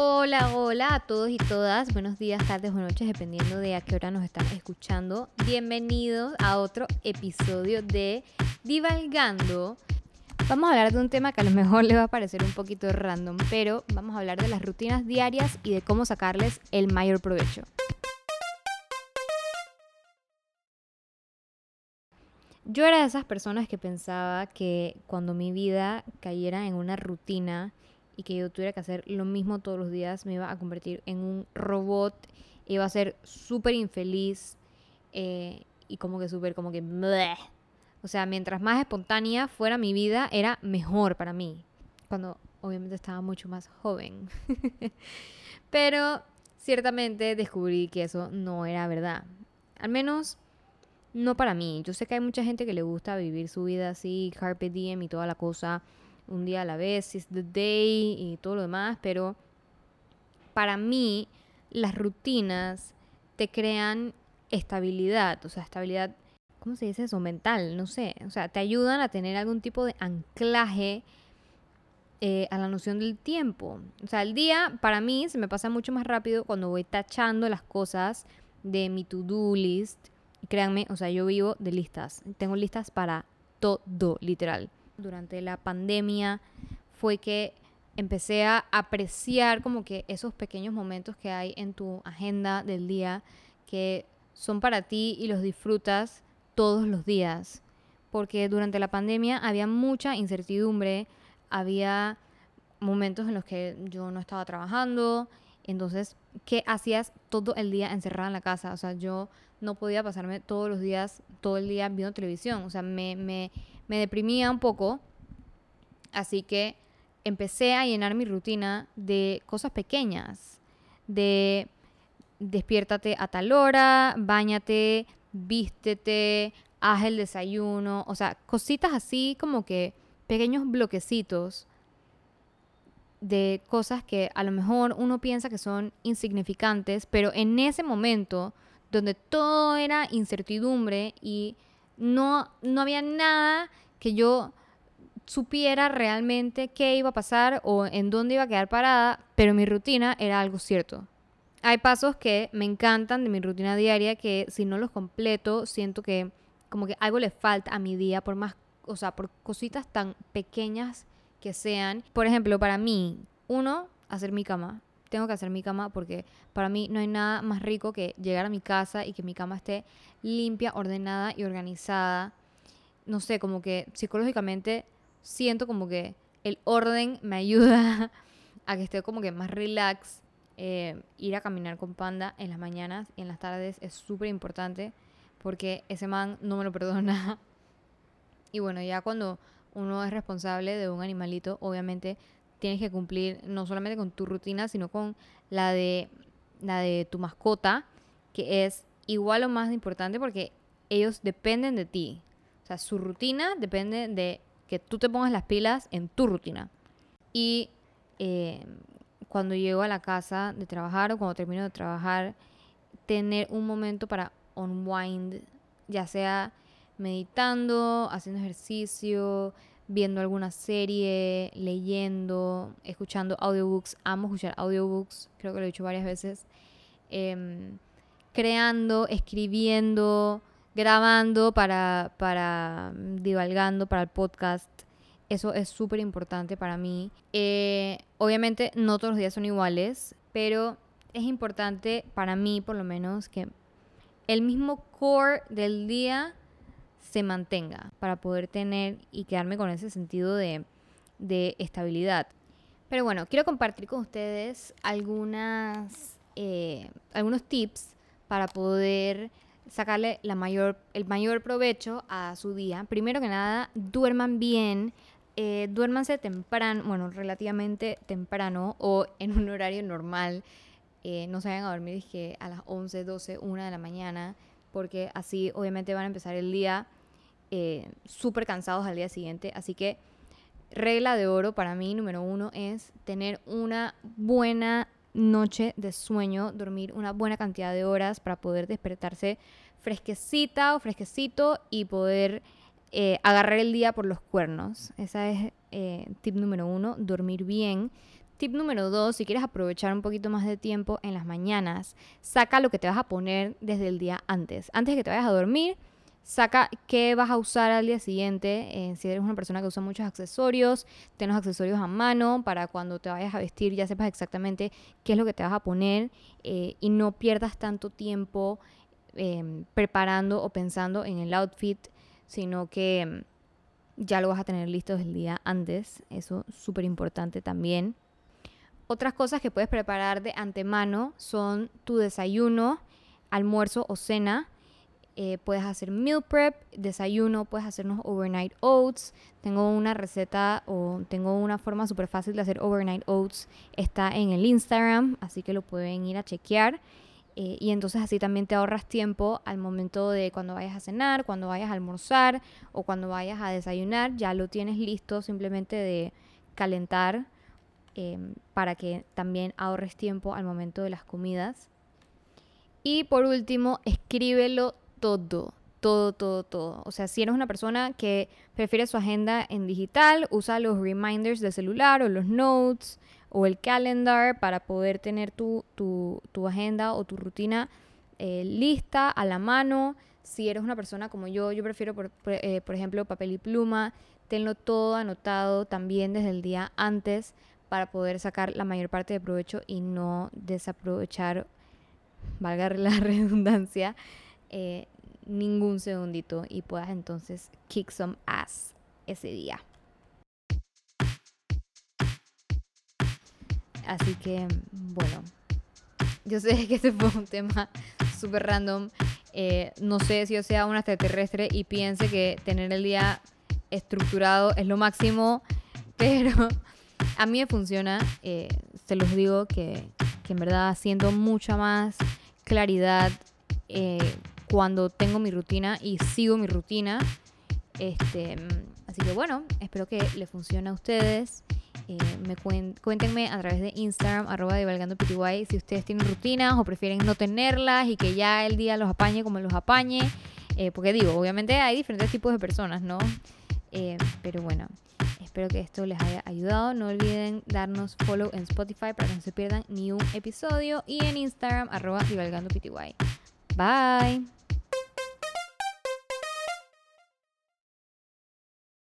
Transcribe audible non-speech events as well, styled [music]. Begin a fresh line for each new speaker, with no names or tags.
Hola, hola a todos y todas. Buenos días, tardes o noches, dependiendo de a qué hora nos están escuchando. Bienvenidos a otro episodio de Divalgando. Vamos a hablar de un tema que a lo mejor le va a parecer un poquito random, pero vamos a hablar de las rutinas diarias y de cómo sacarles el mayor provecho. Yo era de esas personas que pensaba que cuando mi vida cayera en una rutina y que yo tuviera que hacer lo mismo todos los días, me iba a convertir en un robot, iba a ser súper infeliz eh, y como que súper, como que... O sea, mientras más espontánea fuera mi vida, era mejor para mí. Cuando obviamente estaba mucho más joven. [laughs] Pero ciertamente descubrí que eso no era verdad. Al menos no para mí. Yo sé que hay mucha gente que le gusta vivir su vida así, carpe diem y toda la cosa un día a la vez, is the day y todo lo demás, pero para mí las rutinas te crean estabilidad, o sea, estabilidad, ¿cómo se dice eso? Mental, no sé, o sea, te ayudan a tener algún tipo de anclaje eh, a la noción del tiempo. O sea, el día para mí se me pasa mucho más rápido cuando voy tachando las cosas de mi to-do list. Créanme, o sea, yo vivo de listas. Tengo listas para todo, literal durante la pandemia fue que empecé a apreciar como que esos pequeños momentos que hay en tu agenda del día que son para ti y los disfrutas todos los días. Porque durante la pandemia había mucha incertidumbre, había momentos en los que yo no estaba trabajando, entonces, ¿qué hacías todo el día encerrada en la casa? O sea, yo no podía pasarme todos los días, todo el día viendo televisión, o sea, me, me, me deprimía un poco, así que empecé a llenar mi rutina de cosas pequeñas, de despiértate a tal hora, bañate, vístete, haz el desayuno, o sea, cositas así como que pequeños bloquecitos de cosas que a lo mejor uno piensa que son insignificantes, pero en ese momento donde todo era incertidumbre y no, no había nada que yo supiera realmente qué iba a pasar o en dónde iba a quedar parada, pero mi rutina era algo cierto. Hay pasos que me encantan de mi rutina diaria que si no los completo siento que como que algo le falta a mi día por más, o sea, por cositas tan pequeñas que sean. Por ejemplo, para mí, uno, hacer mi cama tengo que hacer mi cama porque para mí no hay nada más rico que llegar a mi casa y que mi cama esté limpia, ordenada y organizada. No sé, como que psicológicamente siento como que el orden me ayuda [laughs] a que esté como que más relax. Eh, ir a caminar con Panda en las mañanas y en las tardes es súper importante porque ese man no me lo perdona. [laughs] Y bueno, ya cuando uno es responsable de un animalito, obviamente tienes que cumplir no solamente con tu rutina, sino con la de, la de tu mascota, que es igual o más importante porque ellos dependen de ti. O sea, su rutina depende de que tú te pongas las pilas en tu rutina. Y eh, cuando llego a la casa de trabajar o cuando termino de trabajar, tener un momento para unwind, ya sea meditando, haciendo ejercicio, viendo alguna serie, leyendo, escuchando audiobooks. Amo escuchar audiobooks, creo que lo he dicho varias veces. Em, creando, escribiendo, grabando para, para divalgando, para el podcast. Eso es súper importante para mí. Eh, obviamente no todos los días son iguales, pero es importante para mí por lo menos que el mismo core del día se mantenga para poder tener y quedarme con ese sentido de, estabilidad. Pero bueno, quiero compartir con ustedes algunas, eh, algunos tips para poder sacarle la mayor, el mayor provecho a su día. Primero que nada, duerman bien, eh, duérmanse temprano, bueno, relativamente temprano o en un horario normal. Eh, no se vayan a dormir dije, a las 11, 12, 1 de la mañana, porque así obviamente van a empezar el día eh, súper cansados al día siguiente. Así que regla de oro para mí, número uno, es tener una buena noche de sueño, dormir una buena cantidad de horas para poder despertarse fresquecita o fresquecito y poder eh, agarrar el día por los cuernos. Esa es eh, tip número uno, dormir bien. Tip número dos, si quieres aprovechar un poquito más de tiempo en las mañanas, saca lo que te vas a poner desde el día antes. Antes de que te vayas a dormir, saca qué vas a usar al día siguiente. Eh, si eres una persona que usa muchos accesorios, ten los accesorios a mano para cuando te vayas a vestir ya sepas exactamente qué es lo que te vas a poner eh, y no pierdas tanto tiempo em, preparando o pensando en el outfit, sino que em, ya lo vas a tener listo desde el día antes. Eso es súper importante también. Otras cosas que puedes preparar de antemano son tu desayuno, almuerzo o cena. Eh, puedes hacer meal prep, desayuno, puedes hacernos overnight oats. Tengo una receta o tengo una forma súper fácil de hacer overnight oats. Está en el Instagram, así que lo pueden ir a chequear. Eh, y entonces así también te ahorras tiempo al momento de cuando vayas a cenar, cuando vayas a almorzar o cuando vayas a desayunar. Ya lo tienes listo simplemente de calentar Em, para que también ahorres tiempo al momento de las comidas. Y por último, escríbelo todo, todo, todo, todo. O sea, si eres una persona que prefiere su agenda en digital, usa los reminders del celular o los notes o el calendar para poder tener tu, agenda o tu rutina eh, lista a la mano. Si eres una persona como yo, yo prefiero, por, eh, por ejemplo, papel y pluma, tenlo todo anotado también desde el día antes para poder sacar la mayor parte de provecho y no desaprovechar, valga [laughs] la redundancia, eh, ningún segundito y puedas entonces kick some ass ese día. Así que, bueno, yo sé [laughs] que este fue un tema súper random. Eh, no sé si yo sea un extraterrestre y piense que tener el día estructurado es lo máximo, [laughs] pero a mí me funciona, eh, se los digo que, en verdad siento mucha más claridad eh, cuando tengo mi rutina y sigo mi rutina. Este, así que bueno, espero que le funcione a ustedes. Eh, me cuéntenme a través de Instagram, arroba pty, si ustedes tienen rutinas o prefieren no tenerlas y que ya el día los apañe como los apañe. porque digo, obviamente hay diferentes tipos de personas, ¿no? pero bueno, Espero que esto les haya ayudado. No olviden darnos follow en Spotify para que no se pierdan ni un episodio y en Instagram arroba pty. Bye.